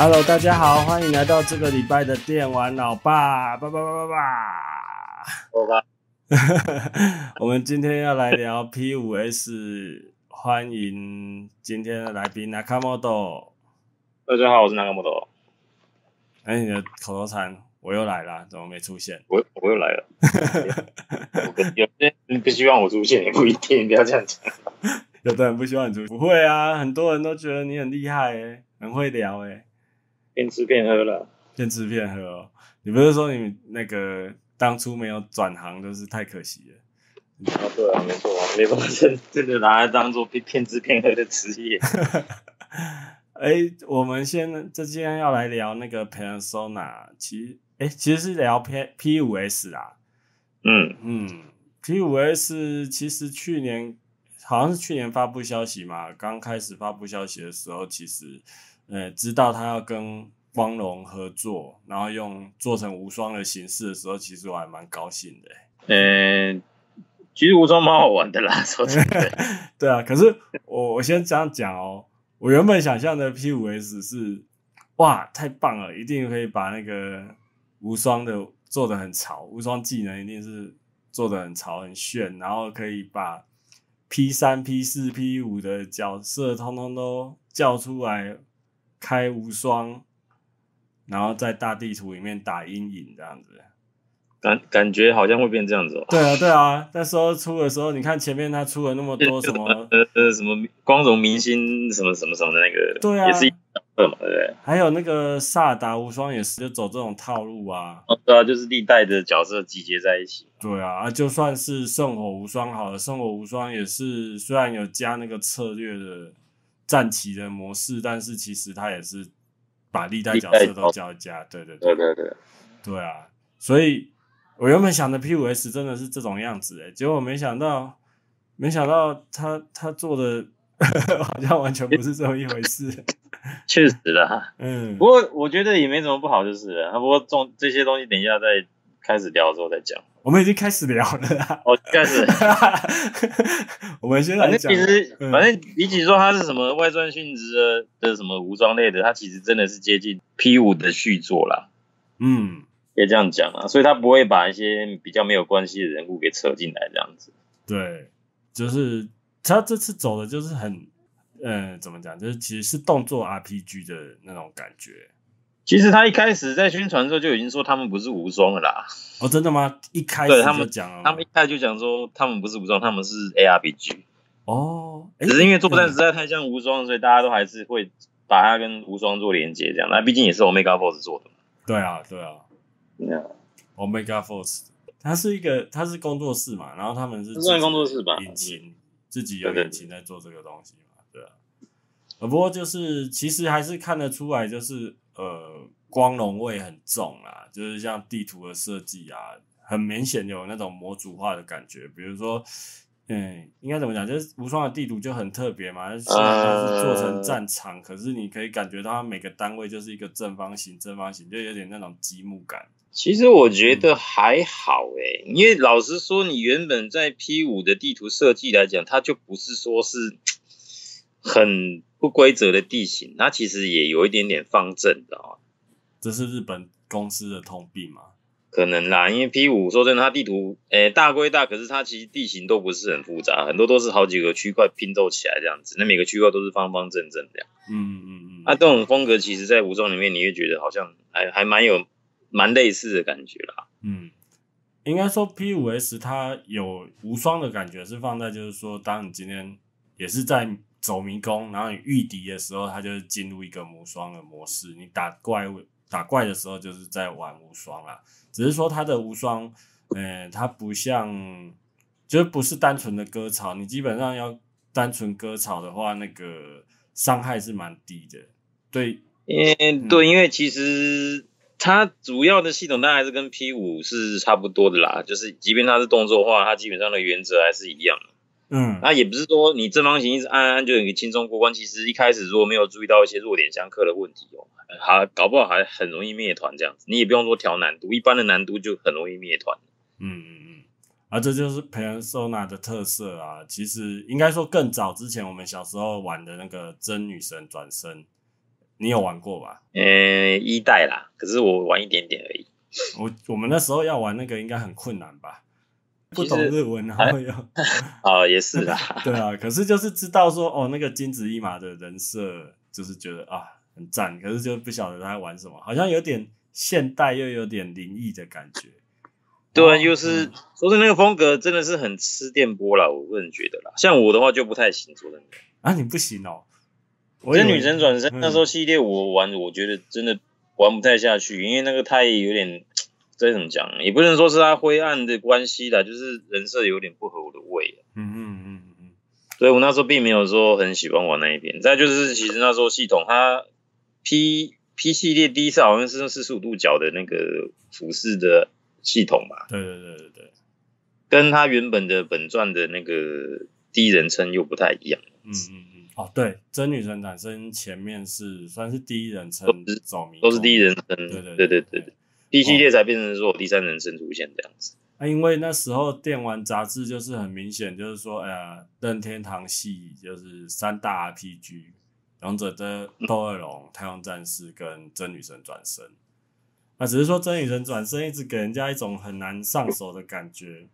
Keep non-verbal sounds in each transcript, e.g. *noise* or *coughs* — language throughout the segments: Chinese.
Hello，大家好，欢迎来到这个礼拜的电玩老爸，爸爸爸爸爸。我爸。*laughs* 我们今天要来聊 P 五 S，欢迎今天的来宾 Nakamoto。大家好，我是 Nakamoto。哎，你的口头禅我又来了，怎么没出现？我我又来了。*laughs* 有些人不希望我出现，也不一定，不要这样讲。*laughs* 有的人不希望你出现，不会啊，很多人都觉得你很厉害，哎，很会聊，哎。骗吃骗喝了，骗吃骗喝哦！你不是说你那个当初没有转行，就是太可惜了？啊，对啊，没错啊，没办法，真真的拿来当做骗骗吃骗喝的职业。哎、欸，我们先，这今天要来聊那个 Persona，其实，哎、欸，其实是聊 P P 五 S 啦。嗯嗯，P 五 S 其实去年好像是去年发布消息嘛，刚开始发布消息的时候，其实。呃，知道他要跟光荣合作，然后用做成无双的形式的时候，其实我还蛮高兴的。嗯，其实无双蛮好玩的啦，说真的。*laughs* 对啊，可是我我先这样讲哦，我原本想象的 P 五 S 是，哇，太棒了，一定可以把那个无双的做得很潮，无双技能一定是做得很潮很炫，然后可以把 P 三、P 四、P 五的角色通通都叫出来。开无双，然后在大地图里面打阴影这样子，感感觉好像会变这样子哦。对啊，对啊，那时候出的时候，你看前面他出了那么多什么 *laughs* 呃呃什么光荣明星什么什么什么的那个，对啊，也是一个嘛，对不对？还有那个萨达无双也是就走这种套路啊。哦，对啊，就是历代的角色集结在一起。对啊，就算是圣火无双好了，圣火无双也是虽然有加那个策略的。战旗的模式，但是其实它也是把历代角色都叫加，对对对对。对对，啊，所以我原本想的 P 五 S 真的是这种样子诶，结果没想到，没想到他他做的 *laughs* 好像完全不是这么一回事，*laughs* 确实啦，*laughs* 嗯，不过我觉得也没什么不好，就是了，不过这这些东西等一下再开始聊的时候再讲。我们已经开始聊了啦。哦，开始。*laughs* 我们现在反正其实，嗯、反正比起说它是什么外传性质的的什么武装类的，它其实真的是接近 P 五的续作啦。嗯，可以这样讲啊。所以它不会把一些比较没有关系的人物给扯进来这样子。对，就是他这次走的就是很，嗯，怎么讲？就是其实是动作 RPG 的那种感觉。其实他一开始在宣传的时候就已经说他们不是无双了啦。哦，真的吗？一开始。他们讲，他们一开始就讲说他们不是无双，他们是 ARPG。哦，只是因为作战实在太像无双，所以大家都还是会把它跟无双做连接，这样。那毕竟也是 Omega Force 做的。对啊，对啊。Omega Force，它是一个，它是工作室嘛，然后他们是算工作室吧，引擎自己有引擎在做这个东西嘛，对啊。不过就是其实还是看得出来，就是。呃，光荣味很重啦，就是像地图的设计啊，很明显有那种模组化的感觉。比如说，嗯，应该怎么讲？就是无双的地图就很特别嘛，虽然它是做成战场，可是你可以感觉到它每个单位就是一个正方形，正方形就有点那种积木感。其实我觉得还好诶、欸，因为老实说，你原本在 P 五的地图设计来讲，它就不是说是很。不规则的地形，它其实也有一点点方正的哦。这是日本公司的通病吗？可能啦，因为 P 五说真的，它地图诶、欸、大归大，可是它其实地形都不是很复杂，很多都是好几个区块拼凑起来这样子，那每个区块都是方方正正这样。嗯嗯嗯。那、啊、这种风格，其实在无双里面，你会觉得好像还还蛮有蛮类似的感觉啦。嗯，应该说 P 五 S 它有无双的感觉，是放在就是说，当你今天也是在。走迷宫，然后你御敌的时候，它就是进入一个无双的模式。你打怪物、打怪的时候，就是在玩无双啦。只是说它的无双，呃，它不像，就是不是单纯的割草。你基本上要单纯割草的话，那个伤害是蛮低的。对，嗯，对，因为其实它主要的系统，当然还是跟 P 五是差不多的啦。就是即便它是动作化，它基本上的原则还是一样的。嗯，那也不是说你正方形一直按按就可以轻松过关。其实一开始如果没有注意到一些弱点相克的问题哦，还搞不好还很容易灭团这样子。你也不用说调难度，一般的难度就很容易灭团。嗯嗯嗯，啊，这就是 Persona 的特色啊。其实应该说更早之前，我们小时候玩的那个真女神转身，你有玩过吧？呃，一代啦，可是我玩一点点而已。我我们那时候要玩那个应该很困难吧？不懂日文然后又啊，*laughs* 也是啦。*laughs* 对啊，可是就是知道说哦，那个金子一马的人设就是觉得啊很赞，可是就不晓得他在玩什么，好像有点现代又有点灵异的感觉。对啊，就是、嗯、说是那个风格真的是很吃电波啦，我个人觉得啦。像我的话就不太行，说真的。啊，你不行哦。我觉得女神转身那时候系列我玩，我觉得真的玩不太下去，因为那个太有点。这怎么讲？也不能说是他灰暗的关系啦，就是人设有点不合我的胃。嗯嗯嗯嗯，所以我那时候并没有说很喜欢玩那一边。再就是，其实那时候系统它 P P 系列第一次好像是用四十五度角的那个俯视的系统吧？对对对对对，跟他原本的本传的那个第一人称又不太一样。嗯嗯嗯，哦对，真女神转生前面是算是第一人称走迷，都是第一人称。对对对对对。对 D 系列才变成说第三人称出现这样子。啊，因为那时候电玩杂志就是很明显，就是说，哎呀，任天堂系就是三大 RPG，《勇者的斗恶龙》、《太空战士》跟《真女神转生》。那只是说，《真女神转生》一直给人家一种很难上手的感觉，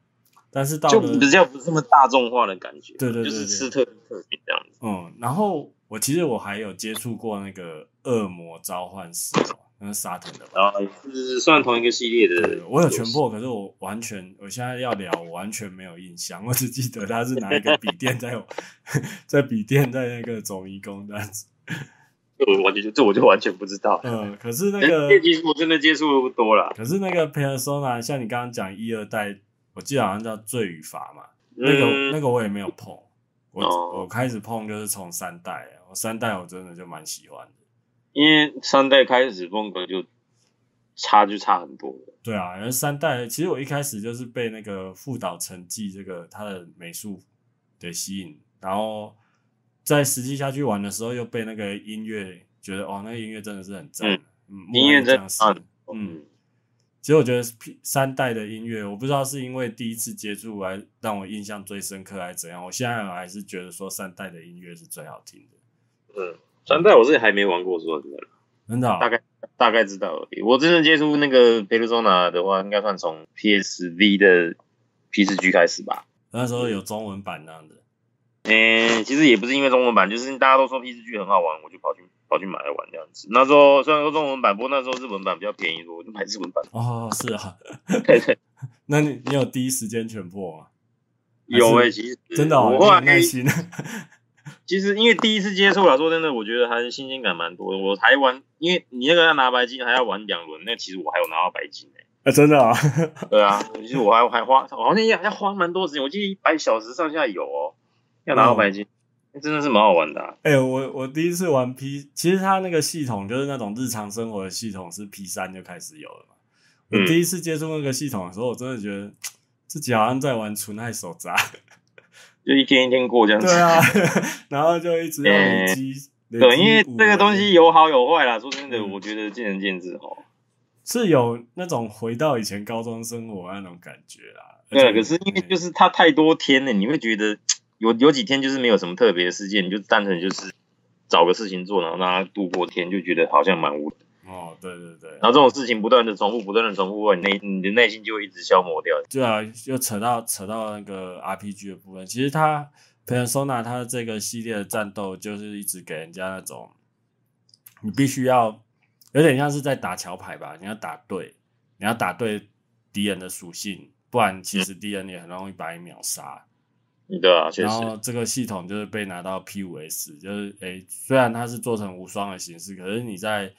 但是到了就比较不是这么大众化的感觉。对对对，对，就是吃特特别这样子。嗯，然后我其实我还有接触过那个《恶魔召唤师》。那是沙腾的吧？啊，是算同一个系列的。我有全破，可是我完全，我现在要聊，我完全没有印象。我只记得他是拿一个笔电在 *laughs* 在笔电在那个走迷宫这样子。我完全就这我就完全不知道。嗯，可是 *laughs* 那个我真的接触不多了。可是那个 Persona，像你刚刚讲一二代，我记得好像叫罪与罚嘛。那个、嗯、那个我也没有碰。我、哦、我开始碰就是从三代，我三代我真的就蛮喜欢的。因为三代开始风格就差就差很多。对啊，因为三代其实我一开始就是被那个富岛成纪这个他的美术给吸引，然后在实际下去玩的时候又被那个音乐觉得哦，那个音乐真的是很赞。嗯，音乐真的嗯，其实我觉得三代的音乐，我不知道是因为第一次接触来让我印象最深刻还是怎样，我现在还是觉得说三代的音乐是最好听的。嗯。三代我自己还没玩过，说真的，真的、哦，大概大概知道而已。我真正接触那个 Persona 的话，应该算从 PSV 的 PSG 开始吧。那时候有中文版那样的。诶、欸，其实也不是因为中文版，就是大家都说 PSG 很好玩，我就跑去跑去买来玩这样子。那时候虽然说中文版，不过那时候日文版比较便宜，我就买日文版。哦，是啊，对 *laughs* 对。*laughs* 那你你有第一时间全破吗？有诶、欸，其实真的、哦，我很耐心。*laughs* 其实因为第一次接触来说真的，我觉得还是新鲜感蛮多的。我还玩，因为你那个要拿白金，还要玩两轮，那其实我还有拿到白金呢、欸。啊，真的啊？*laughs* 对啊，其实我还还花，好像要要花蛮多时间，我记得一百小时上下有哦，要拿到白金，嗯、真的是蛮好玩的、啊。哎、欸，我我第一次玩 P，其实它那个系统就是那种日常生活的系统，是 P 三就开始有了嘛。我第一次接触那个系统的时候，我真的觉得 *tsk* 自己好像在玩纯爱手札。就一天一天过这样子，对啊，*laughs* 然后就一直要累积，欸、对，因为这个东西有好有坏啦。说真的，我觉得见仁见智哦。是有那种回到以前高中生活那种感觉啦。对，可是因为就是它太多天了，你会觉得 *tsk* 有有几天就是没有什么特别的事件，你就单纯就是找个事情做，然后让它度过天，就觉得好像蛮无聊。哦，对对对，然后这种事情不断的重复，不断的重复，你内你的内心就会一直消磨掉。对啊，又扯到扯到那个 RPG 的部分。其实它 Persona 它的这个系列的战斗，就是一直给人家那种，你必须要有点像是在打桥牌吧？你要打对，你要打对敌人的属性，不然其实敌人也很容易把你秒杀。对啊，确实。然后这个系统就是被拿到 P 五 S，就是诶，虽然它是做成无双的形式，可是你在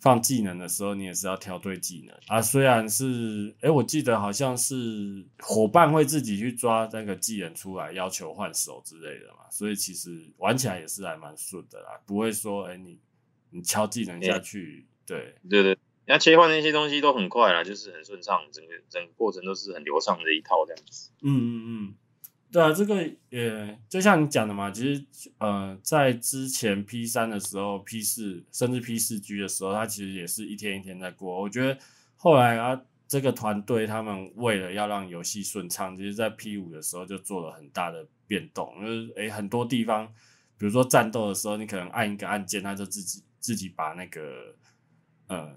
放技能的时候，你也是要挑对技能啊。虽然是，哎、欸，我记得好像是伙伴会自己去抓那个技能出来，要求换手之类的嘛。所以其实玩起来也是还蛮顺的啦，不会说，哎、欸，你你敲技能下去，欸、对对对，那切换那些东西都很快啦，就是很顺畅，整个整个过程都是很流畅的一套这样子。嗯嗯嗯。对啊，这个也就像你讲的嘛，其实呃，在之前 P 三的时候，P 四甚至 P 四 G 的时候，它其实也是一天一天在过。我觉得后来啊，这个团队他们为了要让游戏顺畅，其实，在 P 五的时候就做了很大的变动，就是诶很多地方，比如说战斗的时候，你可能按一个按键，它就自己自自己把那个呃，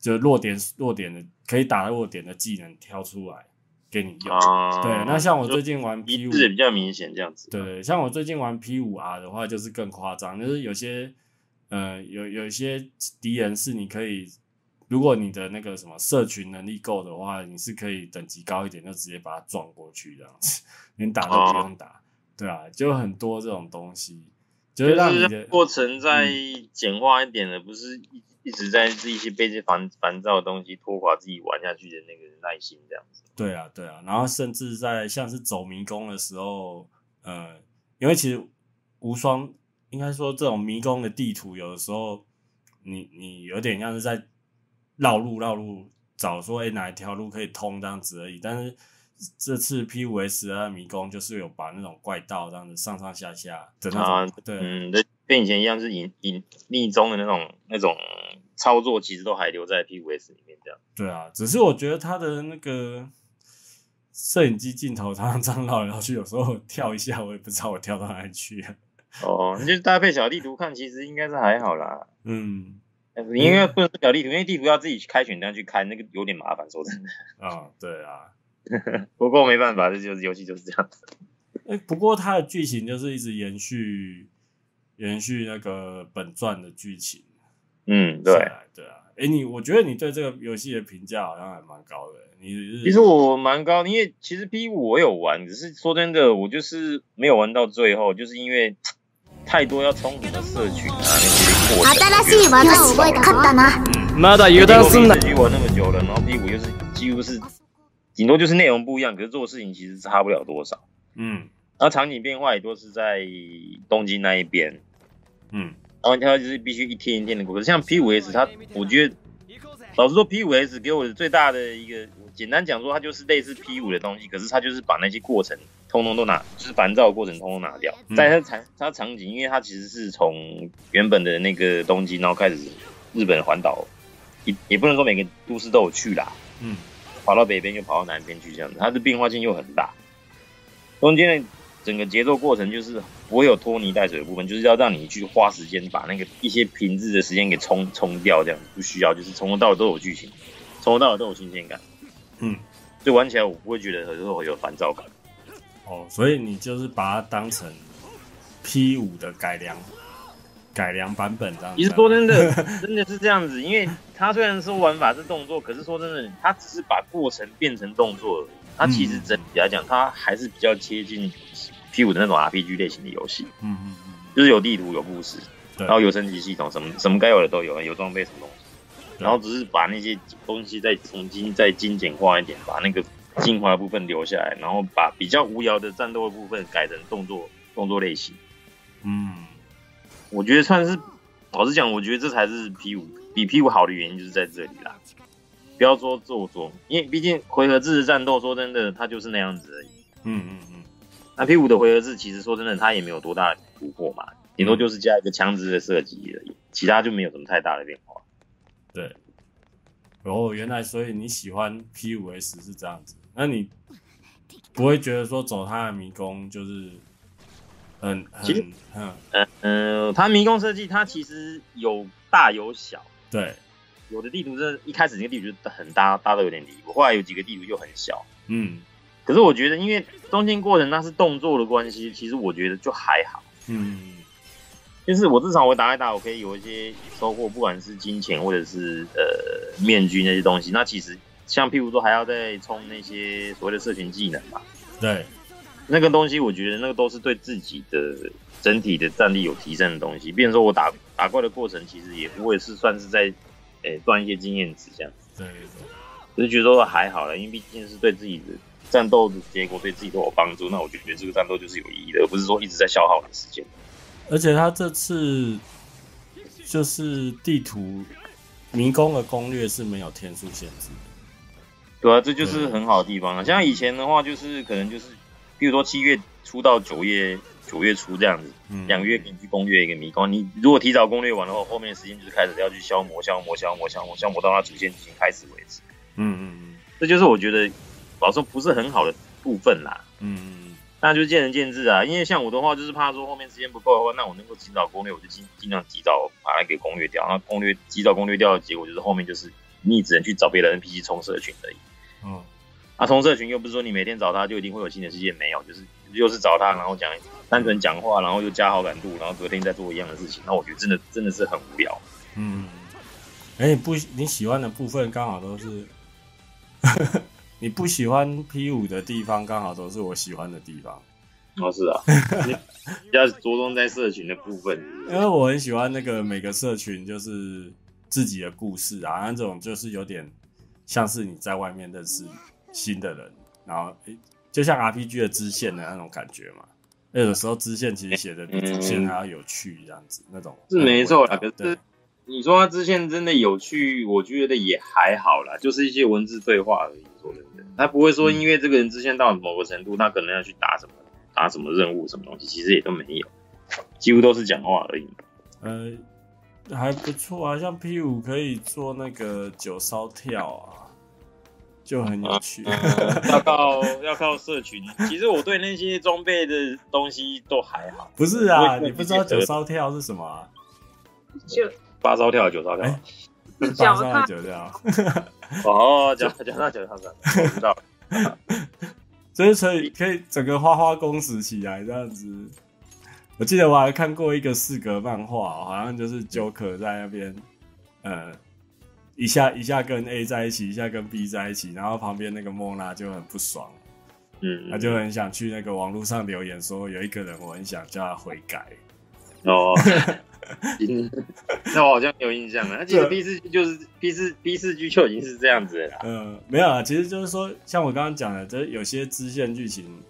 就弱点弱点的可以打弱点的技能挑出来给你用。啊、对，那像我最近玩 P 五是比较明显这样子。对，像我最近玩 P 五 R 的话，就是更夸张，就是有些呃有有一些敌人是你可以。如果你的那个什么社群能力够的话，你是可以等级高一点，就直接把它撞过去这样子，连打都不用打，哦、对啊，就很多这种东西，就是让你的过程再简化一点的，嗯、不是一一直在这一些被这烦烦躁的东西拖垮自己玩下去的那个耐心这样子。对啊，对啊，然后甚至在像是走迷宫的时候，呃，因为其实无双应该说这种迷宫的地图，有的时候你你有点像是在。绕路绕路找说，哎、欸，哪一条路可以通这样子而已。但是这次 P 五 S 的迷宫就是有把那种怪道这样子上上下下的那种，啊、对，嗯，跟以前一样是隐隐逆中的那种那种操作，其实都还留在 PVS 里面这样。对啊，只是我觉得它的那个摄影机镜头常常这样绕来绕去，有时候跳一下，我也不知道我跳到哪里去。哦，你就搭配小地图看，其实应该是还好啦。嗯。你应该不能是小地图，因为地图要自己开选单去开，那个有点麻烦。说真的。啊、哦，对啊。*laughs* 不过没办法，这就是游戏就是这样子。哎、欸，不过它的剧情就是一直延续，延续那个本传的剧情。嗯，对，对啊。哎、欸，你我觉得你对这个游戏的评价好像还蛮高的。你其实我蛮高，因为其实 P 五我有玩，只是说真的，我就是没有玩到最后，就是因为。太多要冲突的社群啊，那些过程。新しい技を覚えたな。まだ油断すんな。玩那么久了，然后 P 五又是几乎是顶多就是内容不一样，可是做事情其实差不了多少。嗯。然后场景变化也都是在东京那一边。嗯。 然后它就是必须一天一天的过。可是像 P 五 S，它我觉得老实说，P 五 S 给我的最大的一个简单讲说，它就是类似 P 五的东西，可是它就是把那些过程。通通都拿，就是烦躁的过程通通拿掉。在它场它场景，因为它其实是从原本的那个东京，然后开始日本环岛，也也不能说每个都市都有去啦。嗯，跑到北边又跑到南边去这样子，它的变化性又很大。中间的整个节奏过程就是不会有拖泥带水的部分，就是要让你去花时间把那个一些平日的时间给冲冲掉，这样不需要，就是从头到尾都有剧情，从头到尾都有新鲜感。嗯，所以玩起来我不会觉得有时候有烦躁感。哦，所以你就是把它当成 P 五的改良改良版本这样子。其实说真的，真的是这样子，因为他虽然说玩法是动作，可是说真的，他只是把过程变成动作而已。它其实整体来讲，他还是比较接近 P 五的那种 RPG 类型的游戏。嗯嗯嗯，就是有地图、有故事，对然后有升级系统，什么什么该有的都有，有装备什么东西，然后只是把那些东西再重新再精简化一点，把那个。精华部分留下来，然后把比较无聊的战斗的部分改成动作动作类型。嗯，我觉得算是，老实讲，我觉得这才是 P 五比 P 五好的原因就是在这里啦。不要说做作，因为毕竟回合制的战斗，说真的，它就是那样子而已。嗯嗯嗯。那 P 五的回合制，其实说真的，它也没有多大的突破嘛，顶多就是加一个枪支的设计而已，其他就没有什么太大的变化。对。哦，原来所以你喜欢 P 五 S 是这样子。那你不会觉得说走它的迷宫就是很很嗯嗯嗯，他迷宫设计它其实有大有小，对，有的地图是一开始那个地图就很大，大到有点离谱，后来有几个地图就很小，嗯，可是我觉得因为中间过程那是动作的关系，其实我觉得就还好，嗯，就是我至少我打一打，我可以有一些收获，不管是金钱或者是呃面具那些东西，那其实。像譬如说还要再充那些所谓的社群技能嘛，对，那个东西我觉得那个都是对自己的整体的战力有提升的东西。比如说我打打怪的过程，其实也不会是算是在诶赚、欸、一些经验值这样子。对，对，就是觉得说还好了，因为毕竟是对自己的战斗的结果对自己都有帮助。那我就觉得这个战斗就是有意义的，而不是说一直在消耗的时间。而且他这次就是地图迷宫的攻略是没有天数限制的。对啊，这就是很好的地方啊。像以前的话，就是可能就是，比如说七月初到九月九月初这样子，两个月给你去攻略一个迷宫。你如果提早攻略完的话，后面的时间就是开始要去消磨、消磨、消磨、消磨、消磨到它主线剧情开始为止。嗯嗯嗯，这就是我觉得老实说不是很好的部分啦。嗯那就见仁见智啊。因为像我的话，就是怕说后面时间不够的话，那我能够尽早攻略，我就尽尽量及早把它给攻略掉。那攻略及早攻略掉的结果，就是后面就是你只能去找别的 NPC 冲社群而已。嗯，啊，冲社群又不是说你每天找他就一定会有新的世界，没有，就是又是找他，然后讲单纯讲话，然后又加好感度，然后隔天再做一样的事情。那我觉得真的真的是很无聊。嗯，哎、欸，不，你喜欢的部分刚好都是。你不喜欢 P 五的地方，刚好都是我喜欢的地方。哦，是啊，*laughs* 比较着重在社群的部分？因为我很喜欢那个每个社群就是自己的故事啊，那种就是有点像是你在外面认识新的人，然后诶，就像 RPG 的支线的那种感觉嘛。有的时候支线其实写的比主线还要有趣，这样子、嗯、那种是没错啦。可是你说它支线真的有趣，我觉得也还好啦，就是一些文字对话而已。说真的，他不会说因为这个人支线到某个程度，他可能要去打什么打什么任务什么东西，其实也都没有，几乎都是讲话而已。呃，还不错啊，像 P 五可以做那个九烧跳啊，就很有趣。*laughs* 要靠要靠社群。其实我对那些装备的东西都还好。不是啊，你不知道九烧跳是什么啊？就八烧跳，九烧跳。欸 *laughs* 脚踏九跳，*laughs* 哦，脚脚踏九跳的，我知道。*laughs* 所以所以可以整个花花公子起来这样子。我记得我还看过一个四格漫画，好像就是 Joker 在那边，呃，一下一下跟 A 在一起，一下跟 B 在一起，然后旁边那个莫娜就很不爽，嗯，他就很想去那个网络上留言说，有一个人我很想叫他悔改。哦。*laughs* 那我好像有印象了。那其实 B 四 G 就是 B 四 B 四 G 就已经是这样子了啦。嗯，没有啊，其实就是说，像我刚刚讲的，这有些支线剧情，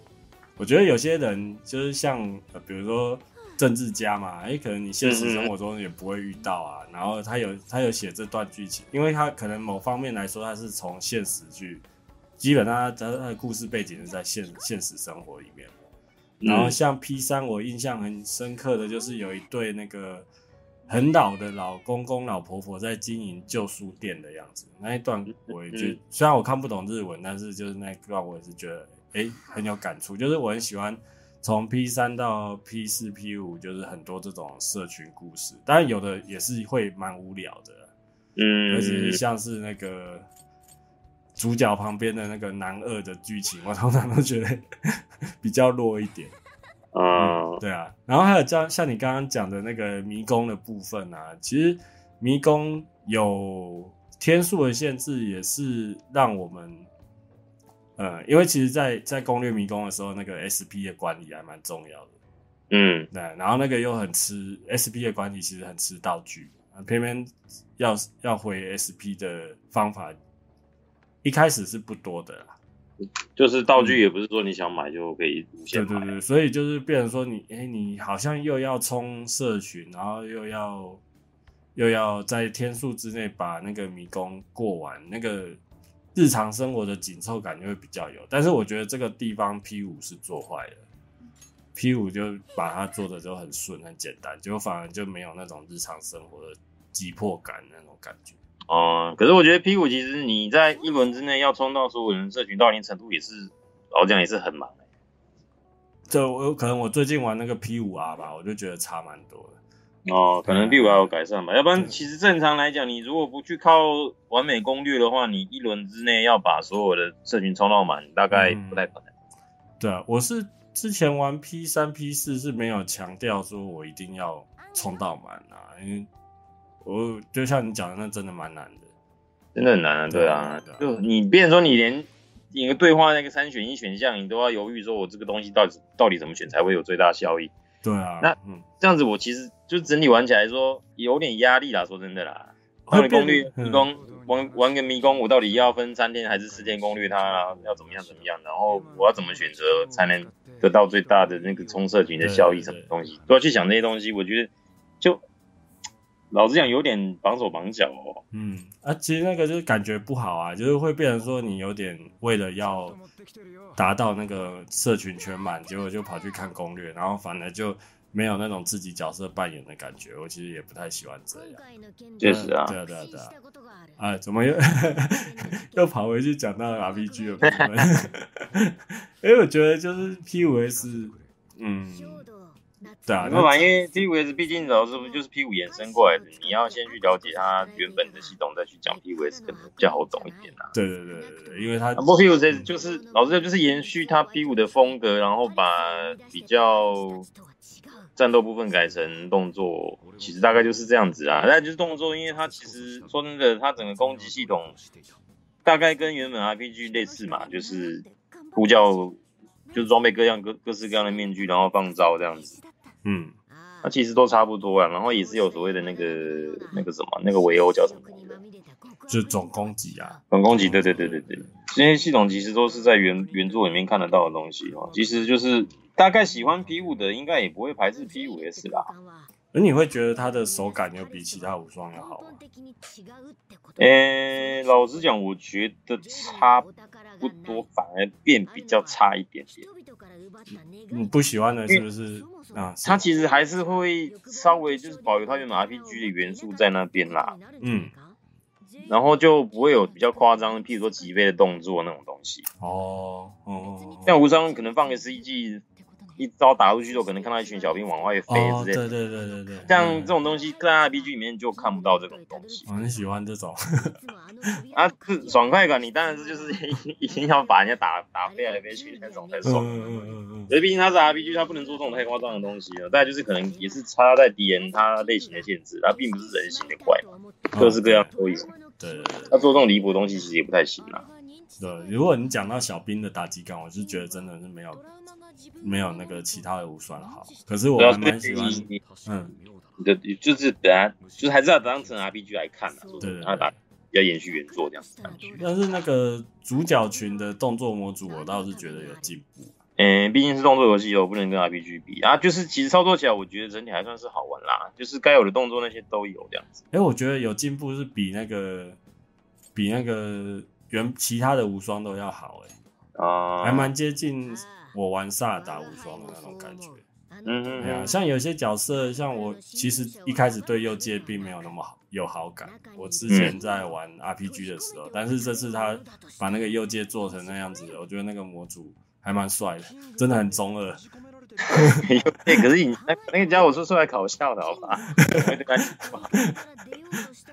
我觉得有些人就是像，呃，比如说政治家嘛，哎、欸，可能你现实生活中也不会遇到啊。嗯、然后他有他有写这段剧情，因为他可能某方面来说，他是从现实去，基本上他他的故事背景是在现现实生活里面。然后像 P 三，我印象很深刻的就是有一对那个很老的老公公老婆婆在经营旧书店的样子，那一段我也觉。得，虽然我看不懂日文，但是就是那一段我也是觉得哎很有感触，就是我很喜欢从 P 三到 P 四 P 五，就是很多这种社群故事，当然有的也是会蛮无聊的，嗯，尤其是像是那个。主角旁边的那个男二的剧情，*laughs* 我通常都觉得比较弱一点。嗯，对啊。然后还有像像你刚刚讲的那个迷宫的部分啊，其实迷宫有天数的限制，也是让我们，呃，因为其实在，在在攻略迷宫的时候，那个 SP 的管理还蛮重要的。嗯，对。然后那个又很吃 SP 的管理，其实很吃道具，偏偏要要回 SP 的方法。一开始是不多的啦，就是道具也不是说你想买就可以无限买。对对对，所以就是变成说你，哎、欸，你好像又要冲社群，然后又要又要在天数之内把那个迷宫过完，那个日常生活的紧凑感就会比较有。但是我觉得这个地方 P 五是做坏了，P 五就把它做的就很顺很简单，结果反而就没有那种日常生活的急迫感那种感觉。哦、嗯，可是我觉得 P 五其实你在一轮之内要冲到所有人社群到一定程度也是，老实讲也是很忙的。就我可能我最近玩那个 P 五 R 吧，我就觉得差蛮多的。哦，可能 P 五 R 有改善吧，要不然其实正常来讲，你如果不去靠完美攻略的话，你一轮之内要把所有的社群冲到满，大概不太可能。嗯、对啊，我是之前玩 P 三 P 四是没有强调说我一定要冲到满啊，因为。我就像你讲的，那真的蛮难的，真的很难啊，对啊，对啊，就你变成说你连一个对话那个三选一选项，你都要犹豫，说我这个东西到底到底怎么选才会有最大效益？对啊，那嗯，这样子我其实就整体玩起来说有点压力啦，说真的啦。玩攻略迷宫，玩玩个迷宫，我到底要分三天还是四天攻略它啊？要怎么样怎么样？然后我要怎么选择才能得到最大的那个冲社群的效益？什么东西都要去想这些东西，我觉得就。老实讲，有点绑手绑脚哦。嗯，啊，其实那个就是感觉不好啊，就是会变成说你有点为了要达到那个社群全满，结果就跑去看攻略，然后反而就没有那种自己角色扮演的感觉，我其实也不太喜欢这样。确实啊，对啊，对啊，对啊。哎，怎么又 *laughs* 又跑回去讲到 RPG 的部分？*laughs* 因为我觉得就是 P 五 S，嗯。对啊，那因为 P 五 S 毕竟老师不就是 P 五衍生过来的，你要先去了解它原本的系统，再去讲 P 五 S 可能比较好懂一点啊。对对对对，因为它不过 P 五 S 就是老师就是延续它 P 五的风格，然后把比较战斗部分改成动作，其实大概就是这样子啊。那就是动作，因为它其实说真的，它整个攻击系统大概跟原本 RPG 类似嘛，就是呼叫，就是装备各样各各式各样的面具，然后放招这样子。嗯，那其实都差不多啊，然后也是有所谓的那个那个什么那个围殴叫什么？就总攻击啊，总攻击，对对对对对，这些系统其实都是在原原作里面看得到的东西哦。其实就是大概喜欢 P 五的，应该也不会排斥 P 五 S 啦。而你会觉得它的手感有比其他无双要好吗？诶、欸，老实讲，我觉得差不多，反而变比较差一点点。你不喜欢的是不是啊？它其实还是会稍微就是保留它原本 RPG 的元素在那边啦。嗯，然后就不会有比较夸张，譬如说击飞的动作那种东西。哦哦，像无双可能放个 CG。一招打出去就可能看到一群小兵往外飞之类的。哦，对对对对对，像这种东西在 RPG 里面就看不到这种东西。我很喜欢这种。啊，是爽快感，你当然是就是 *laughs* 一定要把人家打打飞来飞去那种才爽。嗯嗯嗯嗯。所以毕竟它是 RPG，它不能做这种太夸张的东西了。再就是可能也是插在敌人它类型的限制，它并不是人形的怪，各式各样都有。对对对。他做这种离谱的东西其实也不太行啊。对，如果你讲到小兵的打击感，我是觉得真的是没有。没有那个其他的无双好，可是我还蛮喜欢，嗯，就就是等下，就是还是要当成 RPG 来看的，对对，对要延续原作这样子感觉。但是那个主角群的动作模组，我倒是觉得有进步。嗯，毕竟是动作游戏我，不能跟 RPG 比啊。就是其实操作起来，我觉得整体还算是好玩啦，就是该有的动作那些都有这样子。哎，我觉得有进步是比那个比那个原其他的无双都要好哎，啊，还蛮接近。我玩萨尔达无双的那种感觉，嗯嗯，对啊，像有些角色，像我其实一开始对右界并没有那么好有好感。我之前在玩 RPG 的时候，但是这次他把那个右界做成那样子，我觉得那个模组还蛮帅的，真的很中二。对，*laughs* 可是你那那个家伙说出来搞笑的好吧？*laughs* *laughs*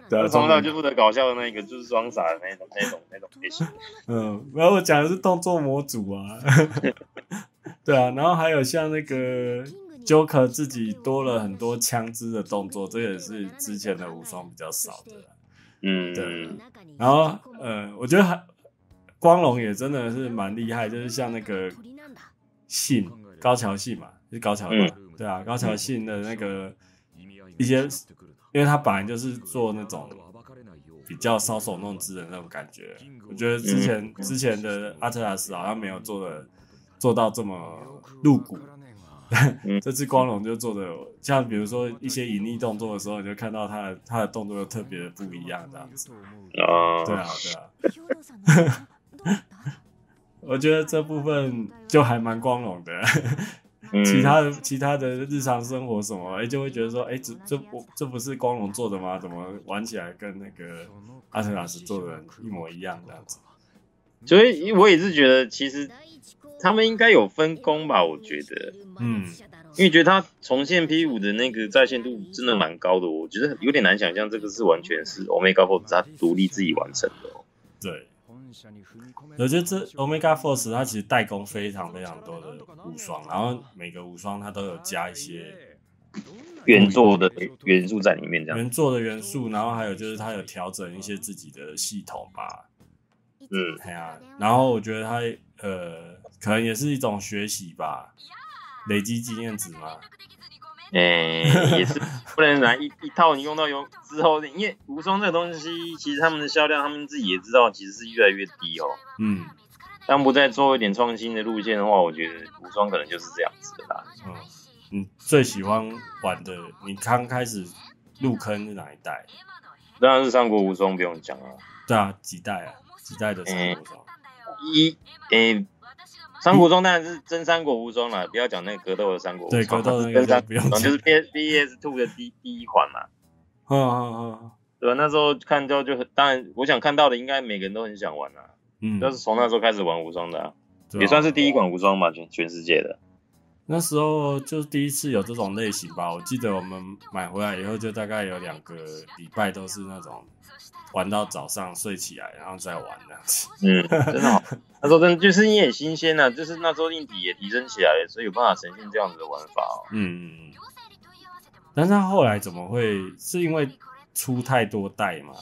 对啊，从小就负责搞笑的那个，就是装傻的那种、那种、那种类型。嗯，然后我讲的是动作模组啊。对啊，然后还有像那个 Joker 自己多了很多枪支的动作，这也是之前的无双比较少的。嗯，对。然后呃，我觉得还光荣也真的是蛮厉害，就是像那个信高桥信嘛，是高桥的、嗯、对啊，高桥信的那个一些。因为他本来就是做那种比较搔首弄姿的那种感觉，我觉得之前之前的阿特拉斯好像没有做的做到这么露骨，*laughs* 这次光荣就做的像比如说一些隐匿动作的时候，你就看到他的他的动作又特别的不一样这样子。啊，对啊，对啊，*laughs* 我觉得这部分就还蛮光荣的。*laughs* 其他的其他的日常生活什么，哎、欸，就会觉得说，哎、欸，这这不这不是光荣做的吗？怎么玩起来跟那个阿成老师做的一模一样这样子？所以我也是觉得，其实他们应该有分工吧？我觉得，嗯，因为觉得他重现 P 五的那个在线度真的蛮高的，我觉得有点难想象这个是完全是 Omega Force 他独立自己完成的。对。我觉得这 Omega Force 它其实代工非常非常多的无双，然后每个无双它都有加一些原作的元素在里面，这样原作的元素，然后还有就是它有调整一些自己的系统吧，嗯，对啊，然后我觉得它呃可能也是一种学习吧，累积经验值嘛。诶、欸，也是 *laughs* 不能拿一一套你用到用之后，因为无双这个东西，其实他们的销量，他们自己也知道，其实是越来越低哦。嗯，但不再做一点创新的路线的话，我觉得无双可能就是这样子的啦。嗯，你最喜欢玩的，你刚开始入坑是哪一代？当然是三国无双，不用讲啊。对啊，几代啊？几代的三国无双？一诶。三国中当然是真三国无双了，不要讲那个格斗的三国无双。对，格斗的真三国无双就是 B B S Two 的第第一款嘛。嗯嗯嗯，对吧？那时候看到就很，当然我想看到的应该每个人都很想玩啊。嗯，就是从那时候开始玩无双的、啊，也算是第一款无双吧，全全世界的。那时候就是第一次有这种类型吧。我记得我们买回来以后，就大概有两个礼拜都是那种玩到早上睡起来，然后再玩这样子。嗯，真的好。那时候真的就是因为新鲜啊，就是那时候硬体也提升起来了，所以有办法呈现这样子的玩法哦。嗯嗯嗯。但是他后来怎么会？是因为出太多代嘛？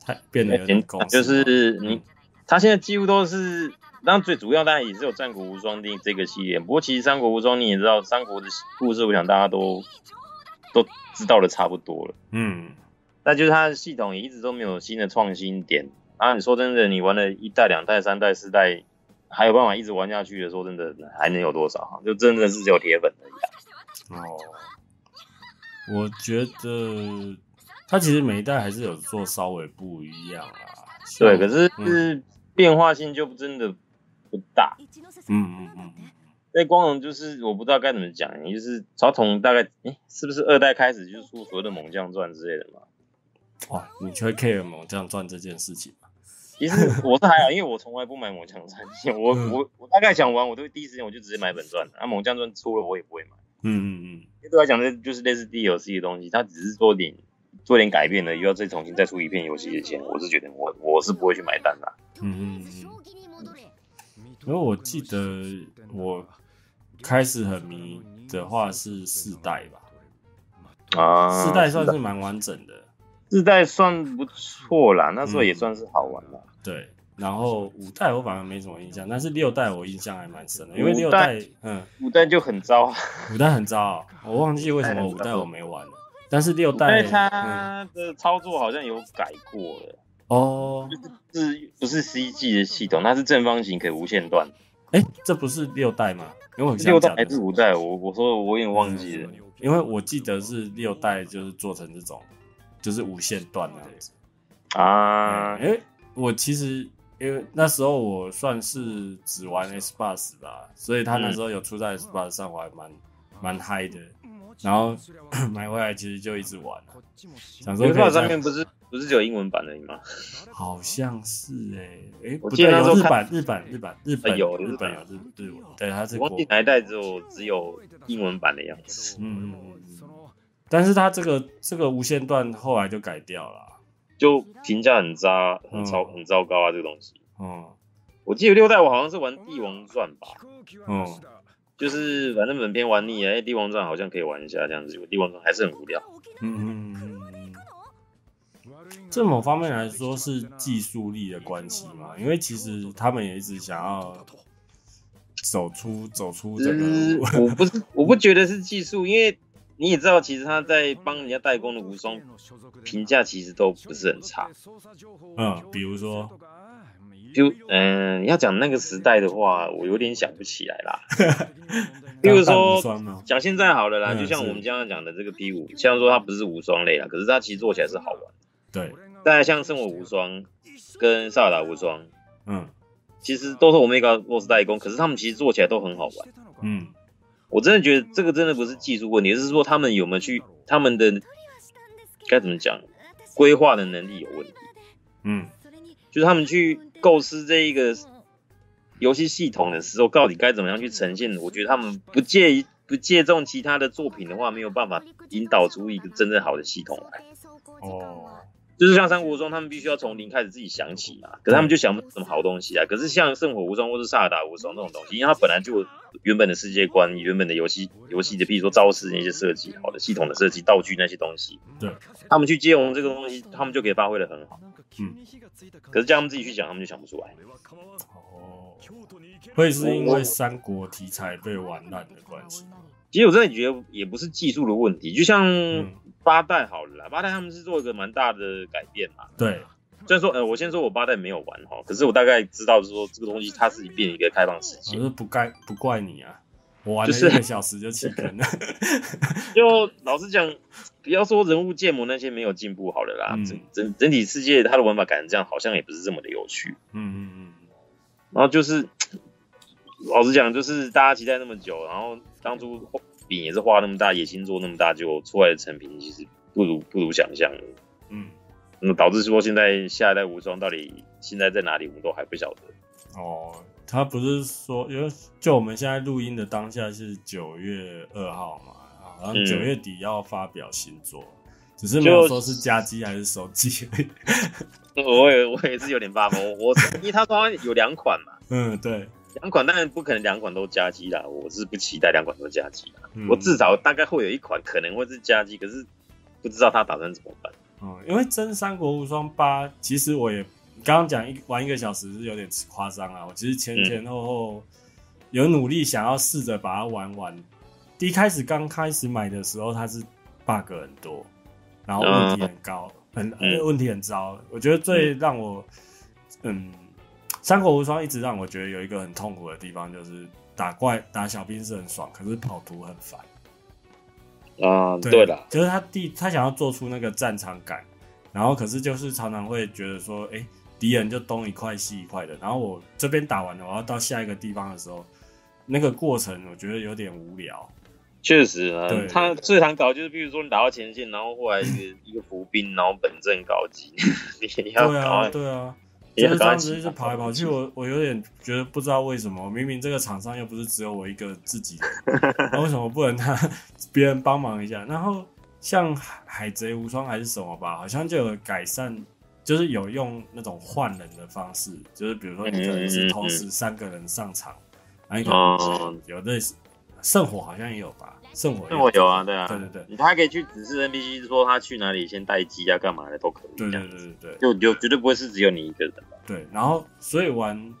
太变得有点狗。就是你，他现在几乎都是。当然，最主要当然也是有《战国无双》的这个系列。不过，其实《三国无双》你也知道，三国的故事，我想大家都都知道的差不多了。嗯，那就是它的系统也一直都没有新的创新点。啊，你说真的，你玩了一代、两代、三代、四代，还有办法一直玩下去的？说真的，还能有多少？就真的是只有铁粉而已。哦，我觉得它其实每一代还是有做稍微不一样啊。对，可是是变化性就真的。不大，嗯嗯嗯，那光荣就是我不知道该怎么讲，也就是曹从大概，诶、欸，是不是二代开始就出所谓的猛将传之类的嘛？哇，你会 care 猛将传这件事情吗？其实我是还好，因为我从来不买猛将传，我我我大概讲完，我都第一时间我就直接买本传，啊，猛将传出了我也不会买。嗯嗯嗯，因为对我来讲，这就是类似 DLC 的东西，它只是做点做点改变的，又要再重新再出一片游戏的钱，我是觉得我我是不会去买单的。嗯嗯嗯。因为我记得我开始很迷的话是四代吧，啊，四代算是蛮完整的，四代算不错啦，那时候也算是好玩啦。对，然后五代我反而没什么印象，但是六代我印象还蛮深的，因为六代，嗯，五代就很糟，五代很糟，我忘记为什么五代我没玩了，但是六代它的操作好像有改过了。哦，就是不是 CG 的系统，它是正方形可以无限段。哎、欸，这不是六代吗？因为我六代还是五代？我我说我有点忘记了、嗯，因为我记得是六代，就是做成这种，就是无限段的样子啊。哎、欸，我其实因为那时候我算是只玩 Xbox 吧，所以他那时候有出在 Xbox 上，我还蛮蛮嗨的。然后 *coughs* 买回来其实就一直玩，想说 S bus 上面不是。不是只有英文版的吗？好像是哎、欸，哎、欸，我记得那时候日版、日版、日版、日本有日本有日对对，它是。我记得那一代只有只有英文版的样子。嗯。但是它这个这个无线段后来就改掉了，就评价很渣，很糟、嗯、很糟糕啊！这个东西。嗯。我记得六代我好像是玩帝王传吧。嗯。就是反正本片玩腻了，哎、欸，帝王传好像可以玩一下这样子，帝王传还是很无聊。嗯嗯嗯。这某方面来说是技术力的关系嘛？因为其实他们也一直想要走出走出这个，我不是我不觉得是技术，因为你也知道，其实他在帮人家代工的无双评价其实都不是很差。嗯，比如说，就嗯、呃，要讲那个时代的话，我有点想不起来啦。*laughs* 比如说讲现在好了啦，就像我们刚刚讲的这个 P 五，虽然说它不是无双类啦，可是它其实做起来是好玩。对，大家像圣火无双跟萨尔达无双，嗯，其实都是 Omega Force 代工，可是他们其实做起来都很好玩。嗯，我真的觉得这个真的不是技术问题，而是说他们有没有去他们的该怎么讲规划的能力有问题。嗯，就是他们去构思这一个游戏系统的时候，到底该怎么样去呈现？我觉得他们不介不借重其他的作品的话，没有办法引导出一个真正好的系统来。哦。就是像三国无双，他们必须要从零开始自己想起啊，可是他们就想不出什么好东西啊。可是像圣火无双或是萨尔达无双这种东西，因为它本来就原本的世界观、原本的游戏游戏的，比如说招式那些设计，好的系统的设计、道具那些东西，对，他们去接融这个东西，他们就可以发挥的很好。嗯，可是叫他们自己去想，他们就想不出来。哦，会是因为三国题材被玩烂的关系？其实我真的觉得也不是技术的问题，就像。嗯八代好了啦，八代他们是做一个蛮大的改变嘛。对，虽然说，呃，我先说我八代没有玩哈，可是我大概知道，就是说这个东西它是变一个开放世界。我是不怪不怪你啊，我玩了一个小时就弃坑了。*laughs* 就老实讲，不要说人物建模那些没有进步好了啦，嗯、整整整体世界它的玩法改成这样，好像也不是这么的有趣。嗯嗯嗯。然后就是 *tsk* 老实讲，就是大家期待那么久，然后当初饼也是画那么大，野心做那么大，就出来的成品其实不如不如想象的。嗯，那导致说现在下一代无双到底现在在哪里，我们都还不晓得。哦，他不是说，因为就我们现在录音的当下是九月二号嘛，好像九月底要发表新作。嗯只是没有说是加机还是手机，*laughs* 我也我也是有点发懵。我因为他说有两款嘛，嗯，对，两款当然不可能两款都加机啦，我是不期待两款都加机啦。嗯、我至少大概会有一款可能会是加机，可是不知道他打算怎么办。嗯，因为真三国无双八，其实我也刚刚讲一玩一个小时是有点夸张啊。我其实前前后后有努力想要试着把它玩完。第一开始刚开始买的时候，它是 bug 很多。然后问题很高，很、嗯、问题很糟。我觉得最让我，嗯，三国无双一直让我觉得有一个很痛苦的地方，就是打怪打小兵是很爽，可是跑图很烦。啊，对了，就是他第他想要做出那个战场感，然后可是就是常常会觉得说，哎，敌人就东一块西一块的，然后我这边打完了，我要到下一个地方的时候，那个过程我觉得有点无聊。确实啊，对他最常搞就是，比如说你打到前线，然后后来一个一个伏兵，然后本阵高级，*laughs* 你要搞啊，对啊，就是这样子一直跑来跑去，我我有点觉得不知道为什么，明明这个场上又不是只有我一个自己的，*laughs* 那为什么不能他别人帮忙一下？然后像海贼无双还是什么吧，好像就有改善，就是有用那种换人的方式，就是比如说你可能是同时三个人上场，然后有类似。圣火好像也有吧？圣火圣火有啊，对啊，对对对，你他可以去指示 NPC 说他去哪里先待机啊，干嘛的都可以。对对对对对，就就绝对不会是只有你一个人吧？对，然后所以玩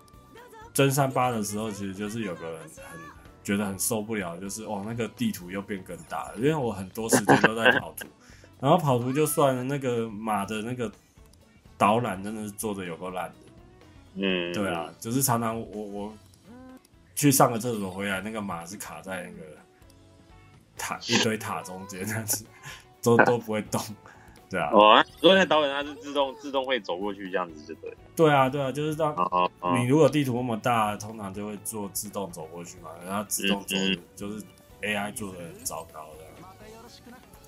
真三八的时候，其实就是有个人很觉得很受不了，就是哦那个地图又变更大了，因为我很多时间都在跑图，*laughs* 然后跑图就算了，那个马的那个导览真的是做的有够烂的。嗯，对啊，就是常常我我。去上个厕所回来，那个马是卡在那个塔一堆塔中间，这样子都都不会动，对啊。哦，所以那导演他是自动自动会走过去这样子就对。对啊，对啊，就是这样。你如果地图那么大，通常就会做自动走过去嘛，然后自动走就是 AI 做的很糟糕的。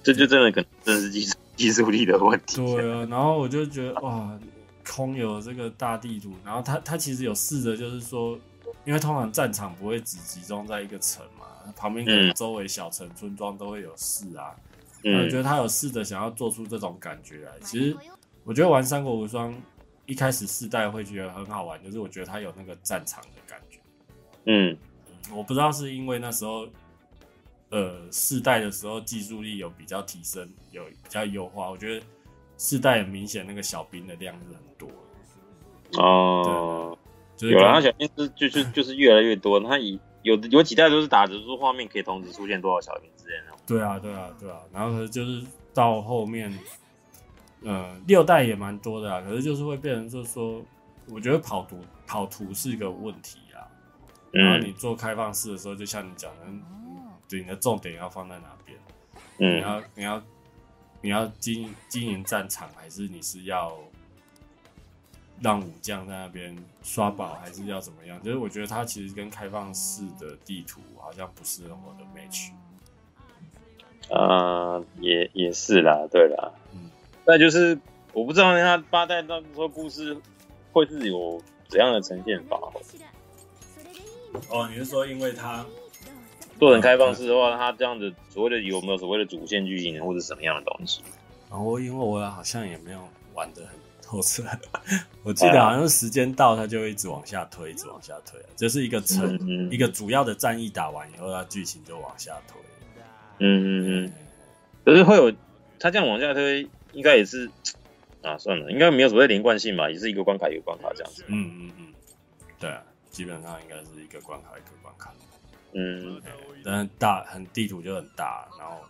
这就真的可能真是技术技术力的问题。对啊，然后我就觉得哇，空有这个大地图，然后他他其实有试着就是说。因为通常战场不会只集中在一个城嘛，旁边可能周围小城村庄都会有事啊。嗯，我觉得他有试着想要做出这种感觉来。其实我觉得玩三国无双一开始四代会觉得很好玩，就是我觉得他有那个战场的感觉。嗯，我不知道是因为那时候，呃，四代的时候技术力有比较提升，有比较优化。我觉得四代很明显那个小兵的量是很多。哦。有了，他小兵是就是就是越来越多。他以有有几代都是打着说画面可以同时出现多少小兵之类的。对啊，对啊，对啊。然后就是到后面，呃，六代也蛮多的啊。可是就是会变成就是说，我觉得跑图跑图是一个问题啊。然后你做开放式的时候，就像你讲的，对，你的重点要放在哪边？嗯，你要你要你要经经营战场，还是你是要？让武将在那边刷宝，还是要怎么样？就是我觉得它其实跟开放式的地图好像不是很好的 match。啊，也也是啦，对啦。嗯，那就是我不知道他八代到时候故事会是有怎样的呈现法。哦，你是说因为他做成开放式的话，他这样子所谓的有没有所谓的主线剧情或者什么样的东西？然后因为我好像也没有玩的很。后次，我记得好像时间到，它就一直往下推，一直往下推。就是一个城，嗯、一个主要的战役打完以后，它剧情就往下推。嗯嗯嗯。可是会有，他这样往下推，应该也是啊，算了，应该没有所谓连贯性吧，也是一个关卡一个关卡这样子。嗯嗯嗯。对啊，基本上应该是一个关卡一个关卡。嗯。但是大很地图就很大，然后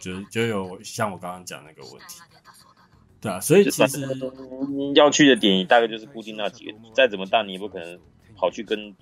就就有像我刚刚讲那个问题。对啊，所以其实要去的点大概就是固定那几个，再怎么大你也不可能跑去跟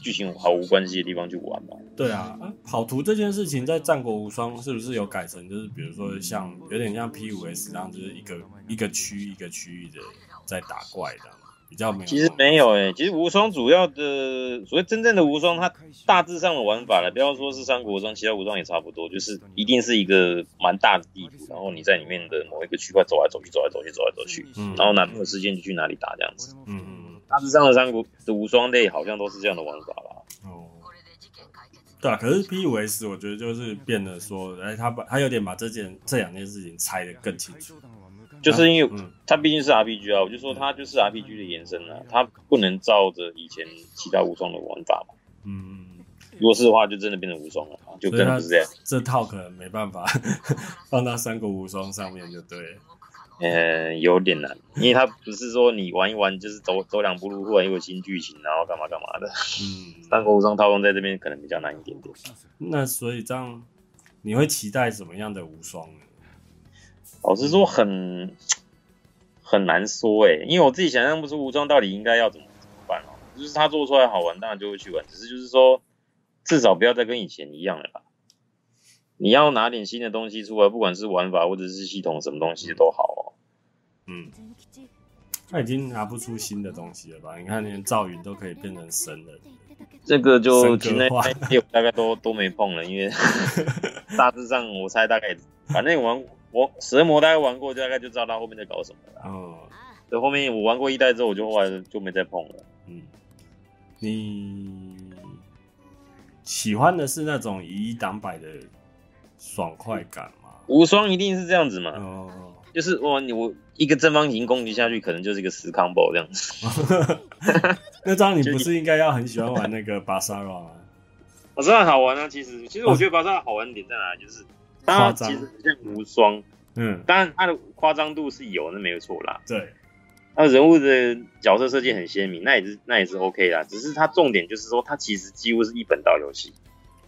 剧情毫无关系的地方去玩嘛。对啊，跑图这件事情在战国无双是不是有改成，就是比如说像有点像 P 五 S 这样，就是一个一个区一个区域的在打怪的，比较没有。其实没有诶、欸，其实无双主要的所谓真正的无双，它大致上的玩法了，不要说是三国无双，其他无双也差不多，就是一定是一个蛮大的地图，然后你在里面的某一个区块走来走去，走来走去，走来走去，嗯、然后哪有时间就去哪里打这样子。嗯嗯，大致上的三国的无双类好像都是这样的玩法吧。哦，对啊，可是 P 五 S 我觉得就是变得说，哎，他把他有点把这件这两件事情拆得更清楚。就是因为它毕竟是 RPG 啊，我就说它就是 RPG 的延伸啊，它不能照着以前其他无双的玩法嘛。嗯，如果是的话，就真的变成无双了，就真的是这样。这套可能没办法 *laughs* 放到三国无双上面就对了。嗯，有点难，因为它不是说你玩一玩就是走走两步路，忽然又有新剧情，然后干嘛干嘛的。*laughs* 嗯，三国无双套装在这边可能比较难一点点。那所以这样，你会期待什么样的无双呢？老实说很很难说诶，因为我自己想象不出无双到底应该要怎么怎么办哦。就是他做出来好玩，当然就会去玩。只是就是说，至少不要再跟以前一样了吧。你要拿点新的东西出来，不管是玩法或者是系统，什么东西都好哦。嗯，他已经拿不出新的东西了吧？你看，连赵云都可以变成神了。这个就现在大概都都没碰了，因为 *laughs* 大致上我猜大概反正玩。我蛇魔大概玩过，就大概就知道他后面在搞什么了。哦，对，后面我玩过一代之后，我就后来就没再碰了。嗯，你喜欢的是那种以一挡百的爽快感吗？无双一定是这样子嘛？哦，就是哇，你我一个正方形攻击下去，可能就是一个十 combo 这样子。*laughs* 那这样你不是应该要很喜欢玩那个巴萨拉吗？*laughs* 巴萨拉好玩啊，其实其实我觉得巴萨拉好玩的点在哪里？就是。它其实很像无双，嗯，当然它的夸张度是有，那没有错啦。对，那人物的角色设计很鲜明，那也是那也是 OK 啦。只是它重点就是说，它其实几乎是一本道游戏。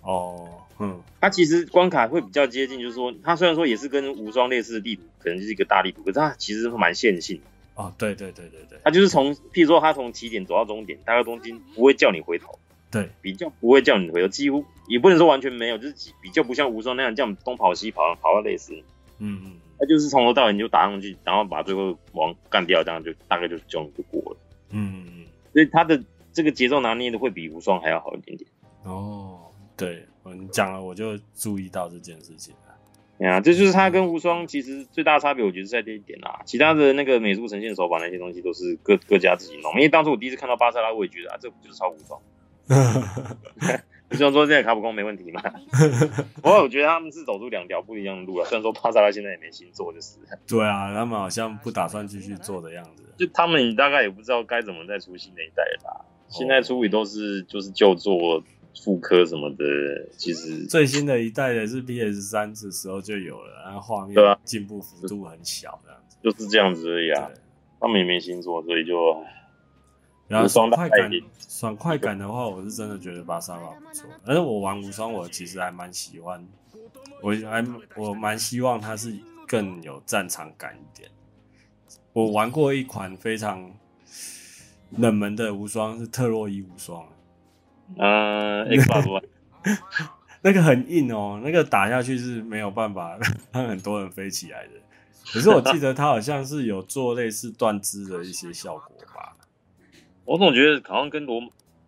哦，嗯，它其实关卡会比较接近，就是说，它虽然说也是跟无双类似的地图，可能就是一个大地图，可是它其实蛮线性的。哦，对对对对对，它就是从，譬如说，它从起点走到终点，大概中间不会叫你回头。对，比较不会叫你回头，几乎也不能说完全没有，就是比较不像无双那样这样东跑西跑，跑到累死。嗯嗯，他就是从头到尾你就打上去，然后把最后王干掉，这样就大概就就就过了。嗯嗯，所以他的这个节奏拿捏的会比无双还要好一点点。哦，对，你讲了我就注意到这件事情了。对啊，这就是他跟无双其实最大的差别，我觉得是在这一点啦。其他的那个美术呈现手法那些东西都是各各家自己弄。因为当初我第一次看到巴塞拉，我也觉得啊，这不就是超无双。*laughs* 你说说这个卡普空没问题吗？*laughs* 不过我觉得他们是走出两条不一样的路了。虽然说帕萨拉现在也没新做，就是。对啊，他们好像不打算继续做的样子。就他们大概也不知道该怎么再出新的一代了吧。现在出也都是就是旧作复刻什么的。其实最新的一代的是 PS 三的时候就有了，然后画面进步幅度很小，这样子。就是这样子而已啊。他们也没新作，所以就。然后爽快感，爽快感的话，我是真的觉得巴萨拉不错。但是我玩无双，我其实还蛮喜欢，我还我蛮希望它是更有战场感一点。我玩过一款非常冷门的无双，是特洛伊无双。嗯，X 八多，*laughs* 那个很硬哦，那个打下去是没有办法让很多人飞起来的。可是我记得它好像是有做类似断肢的一些效果吧。我总觉得好像跟罗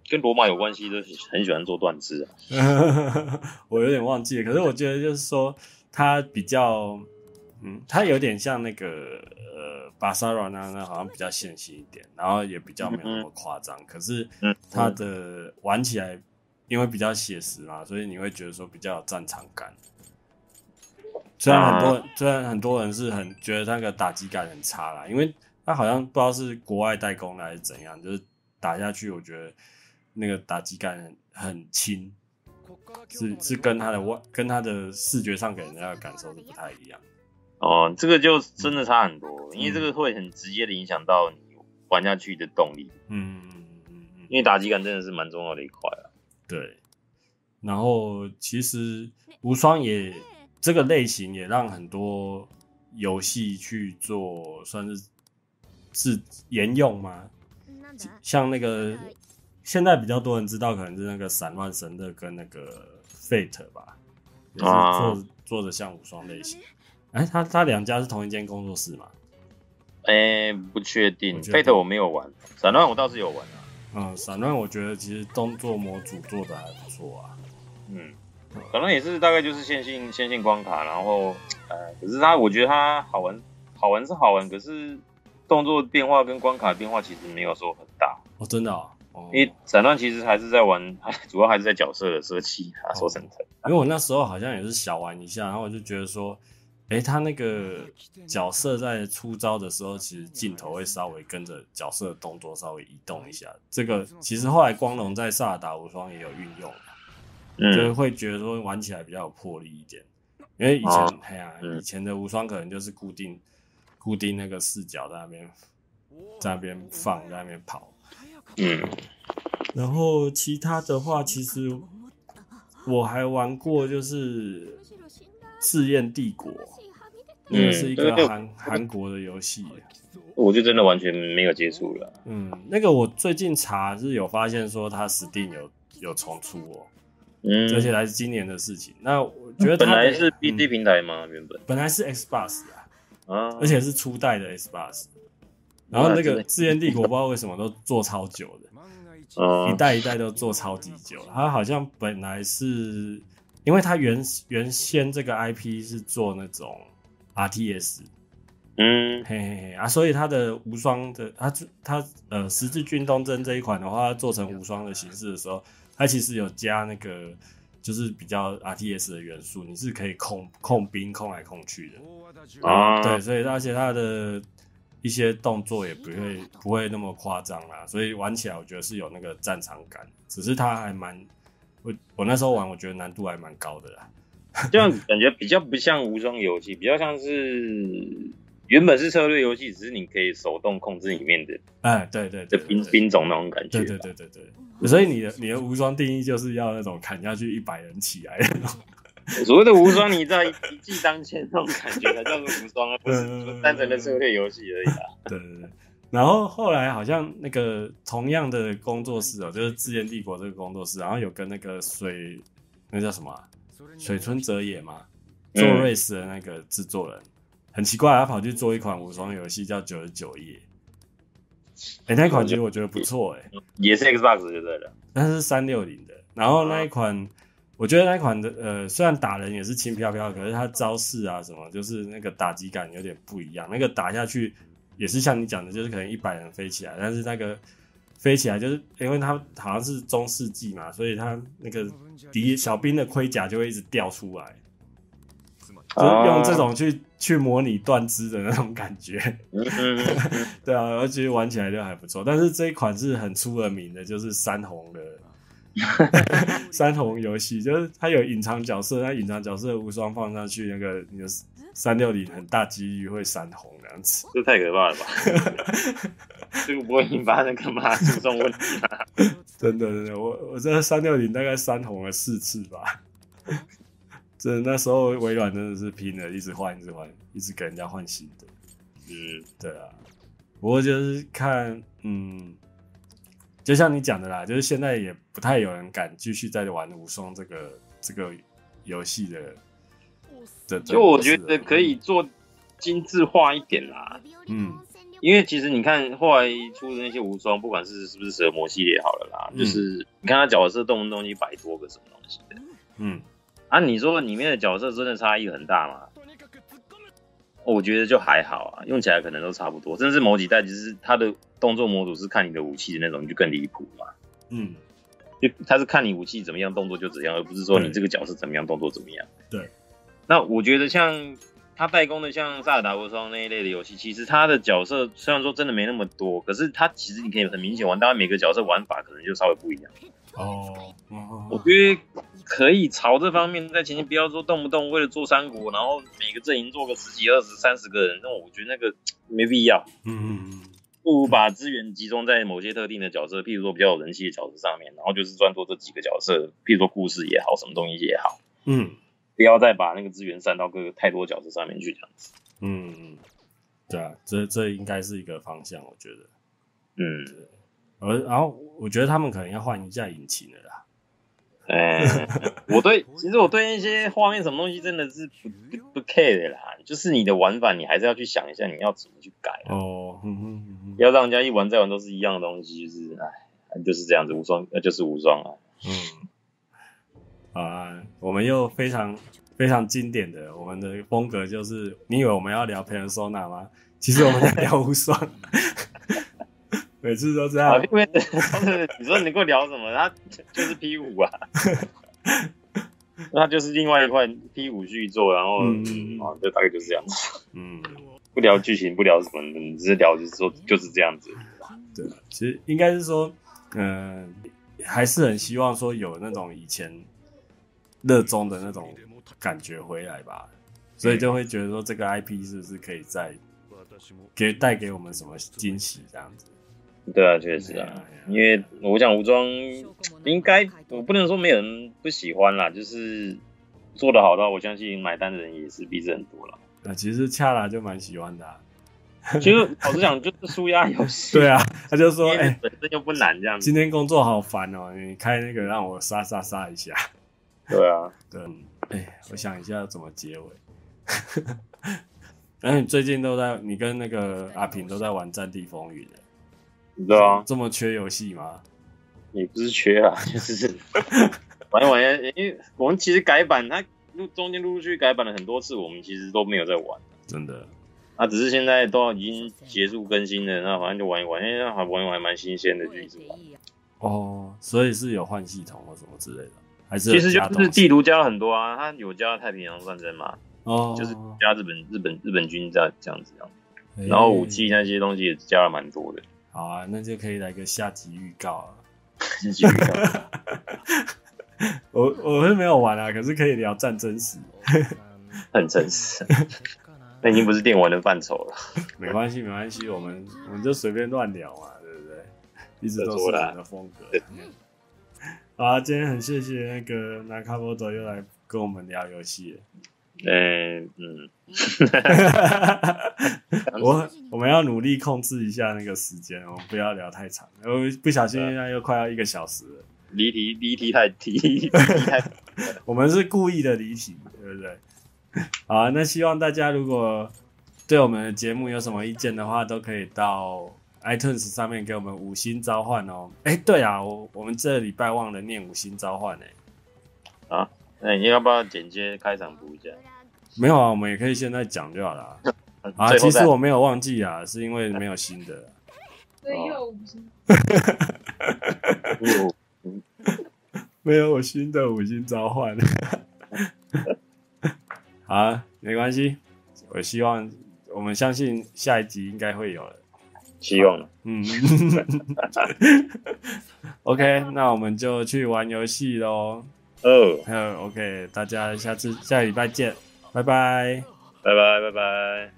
跟罗马有关系，都很喜欢做断肢啊。*laughs* 我有点忘记了，可是我觉得就是说，它比较，嗯，它有点像那个呃巴萨罗那那好像比较线性一点，然后也比较没有那么夸张。嗯、可是它的玩起来，因为比较写实嘛，所以你会觉得说比较有战场感。虽然很多虽然很多人是很觉得那个打击感很差啦，因为。他好像不知道是国外代工的还是怎样，就是打下去，我觉得那个打击感很很轻，是是跟他的外跟他的视觉上给人家的感受是不太一样。哦，这个就真的差很多，嗯、因为这个会很直接的影响到你玩下去的动力。嗯嗯嗯嗯，因为打击感真的是蛮重要的一块啊。对，然后其实无双也这个类型也让很多游戏去做，算是。是沿用吗？像那个现在比较多人知道，可能是那个散乱神的跟那个 Fate 吧，也是做、啊、做的像无双类型。哎、欸，他他两家是同一间工作室吗？哎、欸，不确定。Fate 我没有玩，闪乱我倒是有玩啊。嗯，闪乱我觉得其实动作模组做的还不错啊。嗯，可能也是大概就是线性线性关卡，然后呃，可是它我觉得它好玩，好玩是好玩，可是动作变化跟关卡变化其实没有说很大。哦，真的啊、哦。因为闪乱其实还是在玩，主要还是在角色的设计啊，说真的。因为我那时候好像也是小玩一下，然后我就觉得说。哎、欸，他那个角色在出招的时候，其实镜头会稍微跟着角色的动作稍微移动一下。这个其实后来光荣在萨尔达无双也有运用，嗯，就是会觉得说玩起来比较有魄力一点。因为以前，哎呀、啊，以前的无双可能就是固定固定那个视角在那边在那边放，在那边跑，嗯。然后其他的话，其实我还玩过，就是。试验帝国，嗯，是一个韩韩、嗯、国的游戏，我就真的完全没有接触了。嗯，那个我最近查是有发现说它 Steam 有有重出哦，嗯，而且还是今年的事情。那我觉得本来是 BD 平台吗？原本本来是 Xbox 啊，啊，而且是初代的 S 八十。然后那个试验帝国不知道为什么都做超久的，*laughs* 啊、一代一代都做超级久。它好像本来是。因为它原原先这个 IP 是做那种 RTS，嗯，嘿嘿嘿啊，所以它的无双的，它它呃十字军东征这一款的话，做成无双的形式的时候，它其实有加那个就是比较 RTS 的元素，你是可以控控兵控来控去的啊，对，所以而且它的一些动作也不会不会那么夸张啦，所以玩起来我觉得是有那个战场感，只是它还蛮。我我那时候玩，我觉得难度还蛮高的啦，这样感觉比较不像无双游戏，比较像是原本是策略游戏，只是你可以手动控制里面的，哎，对对，对，兵兵种那种感觉，对对对对对。所以你的你的无双定义就是要那种砍下去一百人起来的那种。所谓的无双，你在一骑当千那种感觉才叫做无双啊，不是单纯的策略游戏而已啊。*laughs* 对对对。然后后来好像那个同样的工作室哦，就是《自然帝国》这个工作室，然后有跟那个水，那叫什么、啊？水村哲也嘛，做 race 的那个制作人，嗯、很奇怪，他跑去做一款无双游戏叫《九十九夜》。哎，那款其实我觉得不错，哎，也是 Xbox 就对了，但是三六零的。然后那一款，我觉得那一款的呃，虽然打人也是轻飘飘，可是它招式啊什么，就是那个打击感有点不一样，那个打下去。也是像你讲的，就是可能一百人飞起来，但是那个飞起来，就是因为它好像是中世纪嘛，所以它那个敌小兵的盔甲就会一直掉出来，就是用这种去去模拟断肢的那种感觉。*laughs* 对啊，而且玩起来就还不错。但是这一款是很出了名的，就是三红的 *laughs* *laughs* 三红游戏，就是它有隐藏角色，那隐藏角色无双放上去，那个你的三六零很大几率会闪红。这太可怕了吧！这个不会引发那个嘛这种问题啊？真的真的，我我这三六零大概三红了四次吧。真的那时候微软真的是拼了，一直换，一直换，一直给人家换新的。嗯，对啊。不过就是看，嗯，就像你讲的啦，就是现在也不太有人敢继续再玩无双这个这个游戏的。就我觉得可以做。精致化一点啦，嗯，因为其实你看后来出的那些无双，不管是是不是蛇魔系列好了啦，嗯、就是你看他角色动不动一百多个什么东西的，嗯，啊，你说里面的角色真的差异很大吗？我觉得就还好啊，用起来可能都差不多，甚至某几代其实他的动作模组是看你的武器的那种，就更离谱嘛，嗯，就他是看你武器怎么样，动作就怎样，而不是说你这个角色怎么样，动作怎么样，对，那我觉得像。他代工的像《萨尔达无双》那一类的游戏，其实他的角色虽然说真的没那么多，可是他其实你可以很明显玩，当然每个角色玩法可能就稍微不一样。哦，我觉得可以朝这方面在前进，不要说动不动为了做三国，然后每个阵营做个十几、二十、三十个人，那我觉得那个 *tsk* 没必要。嗯嗯嗯，不如把资源集中在某些特定的角色，譬如说比较有人气的角色上面，然后就是专做这几个角色，譬如说故事也好，什么东西也好。嗯。不要再把那个资源散到各个太多角色上面去，这样子。嗯嗯，对啊，这这应该是一个方向，我觉得。嗯，而然后我觉得他们可能要换一下引擎了啦。哎、欸，我对，其实我对那些画面什么东西真的是不不不 care 的啦。就是你的玩法，你还是要去想一下你要怎么去改哦。要让人家一玩再玩都是一样的东西，就是哎，就是这样子无双，那就是无双啊。嗯，啊，我们又非常非常经典的，我们的风格就是，你以为我们要聊 Persona 吗？其实我们在聊无双。每次都这样，啊、因为 *laughs* 你说你跟我聊什么？他就是 P 五啊，*laughs* 那就是另外一块 P 五续作，然后、嗯嗯、啊，就大概就是这样子。嗯，*laughs* 不聊剧情，不聊什么，你只是聊就是说就是这样子。对，其实应该是说，嗯、呃，还是很希望说有那种以前热衷的那种感觉回来吧，所以就会觉得说这个 IP 是不是可以再给带给我们什么惊喜这样子。对啊，确实啊，因为我讲无双，应该我不能说没有人不喜欢啦，就是做的好的话，我相信买单的人也是比这很多了。啊，其实恰拉就蛮喜欢的、啊。其实老实讲，就是舒压游戏。*laughs* 对啊，他就说，哎，本身就不难这样子。今天工作好烦哦，你开那个让我杀杀杀一下。对啊，对，哎，我想一下要怎么结尾。*laughs* 哎，你最近都在，你跟那个阿平都在玩《战地风云》对啊，这么缺游戏吗？也不是缺啊，*laughs* 就是玩一玩。因为我们其实改版，它陆中间陆陆续续改版了很多次，我们其实都没有在玩。真的，啊，只是现在都已经结束更新了，那反正就玩一玩，因为还玩一玩蛮新鲜的，就一直玩。哦，所以是有换系统或什么之类的，还是其实就是地图加了很多啊，它有加太平洋战争嘛，哦，就是加日本日本日本军这样这样子然后武器那些东西也加了蛮多的。好啊，那就可以来个下集预告啊！下集预告，*laughs* 我我是没有玩啊，可是可以聊战争史，很真实。*laughs* 那已经不是电玩的范畴了。没关系，没关系，我们我们就随便乱聊嘛，对不对？一直都是我们的风格。*laughs* 好啊，今天很谢谢那个拿卡波多又来跟我们聊游戏。嗯嗯，*laughs* 我 *laughs* 我们要努力控制一下那个时间，我们不要聊太长，我不小心现在又快要一个小时了。离题离题太 *laughs* 题，太我们是故意的离题，对不对？好啊，那希望大家如果对我们的节目有什么意见的话，都可以到 iTunes 上面给我们五星召唤哦。哎，对啊，我我们这礼拜忘了念五星召唤呢。啊。那你要不要剪接开场补一下？没有啊，我们也可以现在讲就好了。*laughs* 啊，其实我没有忘记啊，是因为没有新的。所以有五星。*laughs* 没有我新的五星召唤。*laughs* 好啊，没关系。我希望，我们相信下一集应该会有了。希望。嗯。OK，那我们就去玩游戏喽。哦，还有 OK，大家下次下礼拜见，拜拜，拜拜，拜拜。